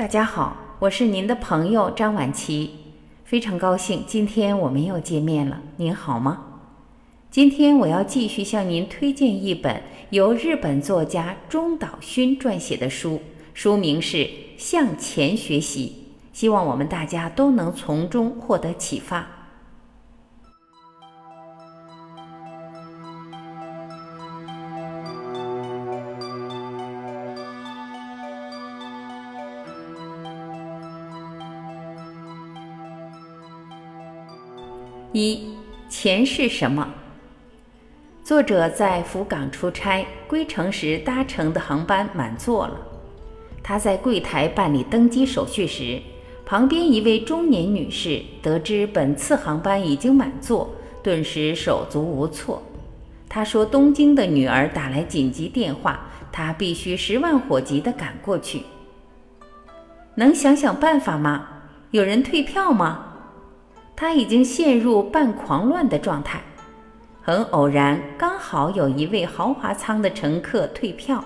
大家好，我是您的朋友张婉琪，非常高兴今天我们又见面了。您好吗？今天我要继续向您推荐一本由日本作家中岛勋撰写的书，书名是《向前学习》，希望我们大家都能从中获得启发。一钱是什么？作者在福冈出差，归程时搭乘的航班满座了。他在柜台办理登机手续时，旁边一位中年女士得知本次航班已经满座，顿时手足无措。她说：“东京的女儿打来紧急电话，她必须十万火急地赶过去。能想想办法吗？有人退票吗？”他已经陷入半狂乱的状态。很偶然，刚好有一位豪华舱的乘客退票。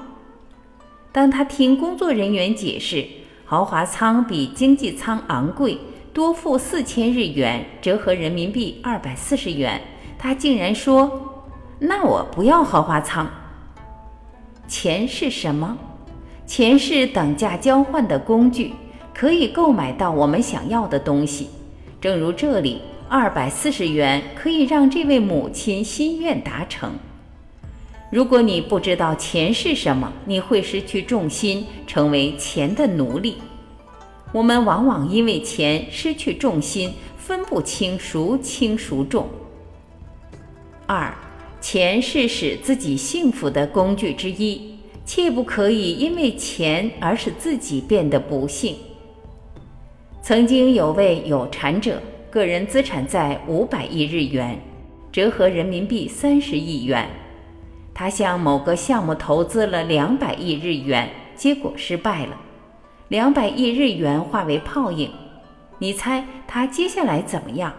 当他听工作人员解释豪华舱比经济舱昂贵，多付四千日元（折合人民币二百四十元），他竟然说：“那我不要豪华舱。”钱是什么？钱是等价交换的工具，可以购买到我们想要的东西。正如这里，二百四十元可以让这位母亲心愿达成。如果你不知道钱是什么，你会失去重心，成为钱的奴隶。我们往往因为钱失去重心，分不清孰轻孰重。二，钱是使自己幸福的工具之一，切不可以因为钱而使自己变得不幸。曾经有位有产者，个人资产在五百亿日元，折合人民币三十亿元。他向某个项目投资了两百亿日元，结果失败了，两百亿日元化为泡影。你猜他接下来怎么样？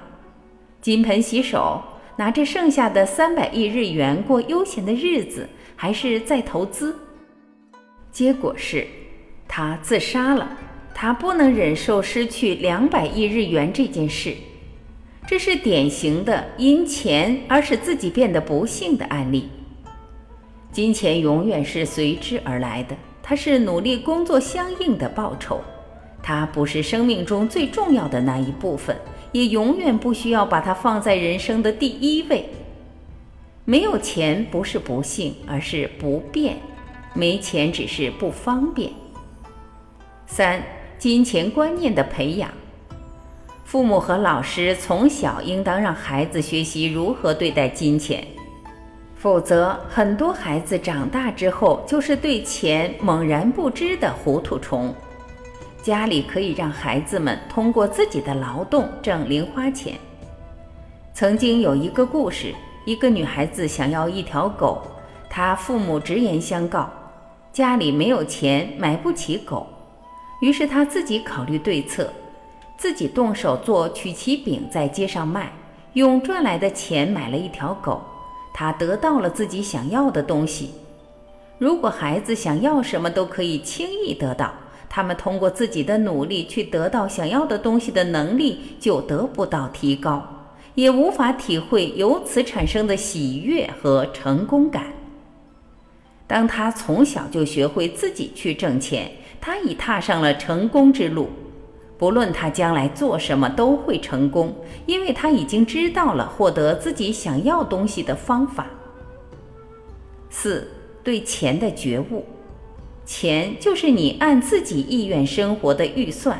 金盆洗手，拿着剩下的三百亿日元过悠闲的日子，还是再投资？结果是，他自杀了。他不能忍受失去两百亿日元这件事，这是典型的因钱而使自己变得不幸的案例。金钱永远是随之而来的，它是努力工作相应的报酬，它不是生命中最重要的那一部分，也永远不需要把它放在人生的第一位。没有钱不是不幸，而是不便；没钱只是不方便。三。金钱观念的培养，父母和老师从小应当让孩子学习如何对待金钱，否则很多孩子长大之后就是对钱猛然不知的糊涂虫。家里可以让孩子们通过自己的劳动挣零花钱。曾经有一个故事，一个女孩子想要一条狗，她父母直言相告，家里没有钱买不起狗。于是他自己考虑对策，自己动手做曲奇饼，在街上卖，用赚来的钱买了一条狗。他得到了自己想要的东西。如果孩子想要什么都可以轻易得到，他们通过自己的努力去得到想要的东西的能力就得不到提高，也无法体会由此产生的喜悦和成功感。当他从小就学会自己去挣钱。他已踏上了成功之路，不论他将来做什么都会成功，因为他已经知道了获得自己想要东西的方法。四对钱的觉悟，钱就是你按自己意愿生活的预算。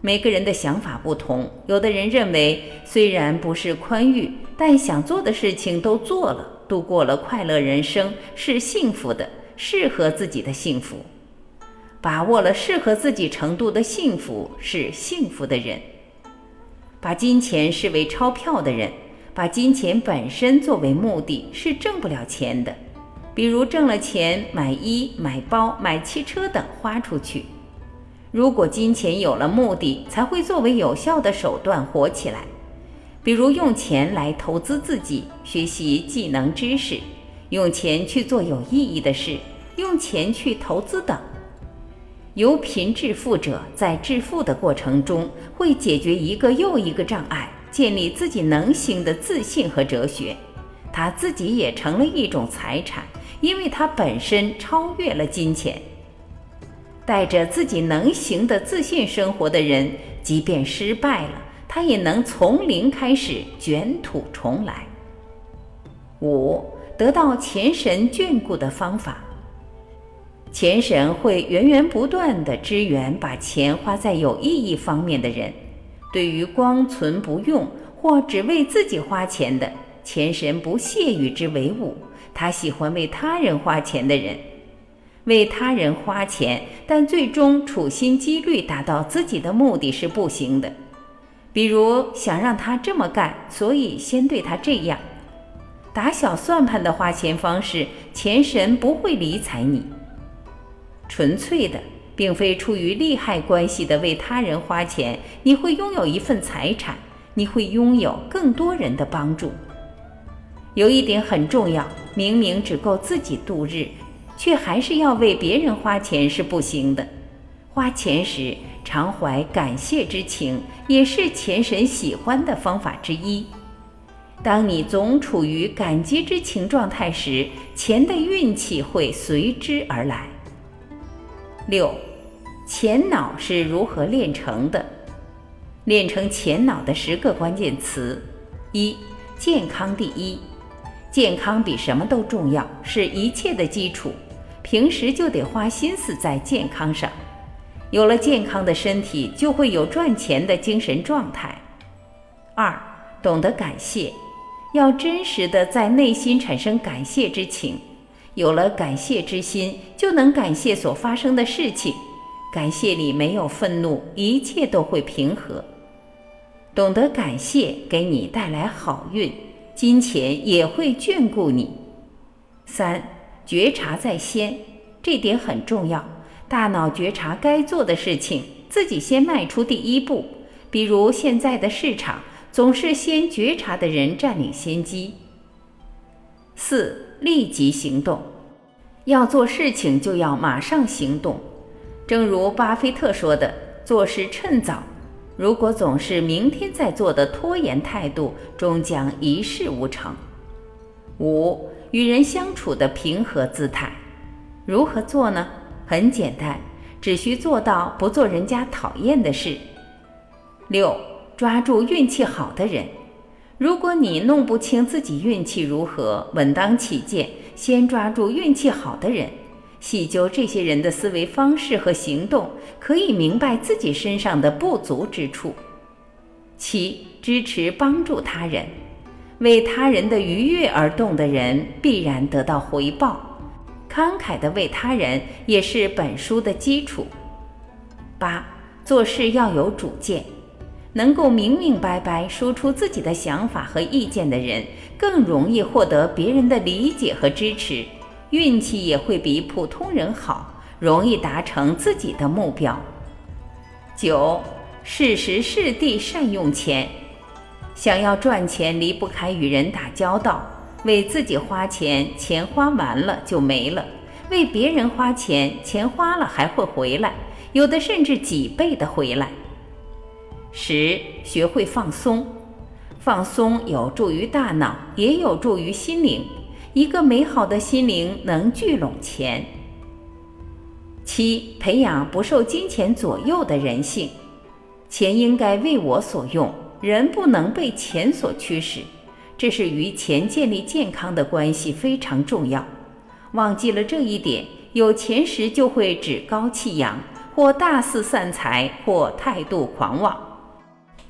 每个人的想法不同，有的人认为虽然不是宽裕，但想做的事情都做了，度过了快乐人生，是幸福的，适合自己的幸福。把握了适合自己程度的幸福是幸福的人。把金钱视为钞票的人，把金钱本身作为目的是挣不了钱的。比如挣了钱买衣、买包、买汽车等花出去。如果金钱有了目的，才会作为有效的手段活起来。比如用钱来投资自己，学习技能知识，用钱去做有意义的事，用钱去投资等。由贫致富者在致富的过程中，会解决一个又一个障碍，建立自己能行的自信和哲学。他自己也成了一种财产，因为他本身超越了金钱。带着自己能行的自信生活的人，即便失败了，他也能从零开始卷土重来。五，得到钱神眷顾的方法。钱神会源源不断的支援把钱花在有意义方面的人。对于光存不用或只为自己花钱的，钱神不屑与之为伍。他喜欢为他人花钱的人。为他人花钱，但最终处心积虑达到自己的目的是不行的。比如想让他这么干，所以先对他这样。打小算盘的花钱方式，钱神不会理睬你。纯粹的，并非出于利害关系的为他人花钱，你会拥有一份财产，你会拥有更多人的帮助。有一点很重要，明明只够自己度日。却还是要为别人花钱是不行的。花钱时常怀感谢之情，也是钱神喜欢的方法之一。当你总处于感激之情状态时，钱的运气会随之而来。六，钱脑是如何练成的？练成钱脑的十个关键词：一、健康第一，健康比什么都重要，是一切的基础。平时就得花心思在健康上，有了健康的身体，就会有赚钱的精神状态。二，懂得感谢，要真实的在内心产生感谢之情，有了感谢之心，就能感谢所发生的事情。感谢里没有愤怒，一切都会平和。懂得感谢，给你带来好运，金钱也会眷顾你。三。觉察在先，这点很重要。大脑觉察该做的事情，自己先迈出第一步。比如现在的市场，总是先觉察的人占领先机。四，立即行动，要做事情就要马上行动。正如巴菲特说的：“做事趁早，如果总是明天再做的拖延态度，终将一事无成。”五。与人相处的平和姿态，如何做呢？很简单，只需做到不做人家讨厌的事。六，抓住运气好的人。如果你弄不清自己运气如何，稳当起见，先抓住运气好的人，细究这些人的思维方式和行动，可以明白自己身上的不足之处。七，支持帮助他人。为他人的愉悦而动的人，必然得到回报。慷慨的为他人，也是本书的基础。八，做事要有主见，能够明明白白说出自己的想法和意见的人，更容易获得别人的理解和支持，运气也会比普通人好，容易达成自己的目标。九，适时适地善用钱。想要赚钱，离不开与人打交道。为自己花钱，钱花完了就没了；为别人花钱，钱花了还会回来，有的甚至几倍的回来。十，学会放松，放松有助于大脑，也有助于心灵。一个美好的心灵能聚拢钱。七，培养不受金钱左右的人性，钱应该为我所用。人不能被钱所驱使，这是与钱建立健康的关系非常重要。忘记了这一点，有钱时就会趾高气扬，或大肆散财，或态度狂妄；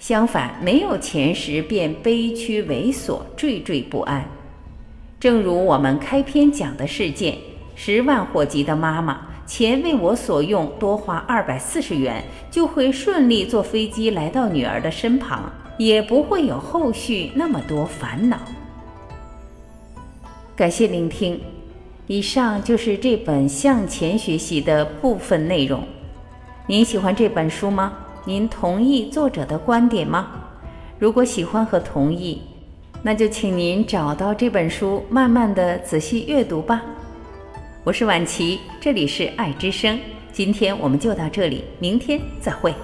相反，没有钱时便悲屈猥琐，惴惴不安。正如我们开篇讲的事件：十万火急的妈妈，钱为我所用，多花二百四十元，就会顺利坐飞机来到女儿的身旁。也不会有后续那么多烦恼。感谢聆听，以上就是这本向前学习的部分内容。您喜欢这本书吗？您同意作者的观点吗？如果喜欢和同意，那就请您找到这本书，慢慢的仔细阅读吧。我是婉琪，这里是爱之声。今天我们就到这里，明天再会。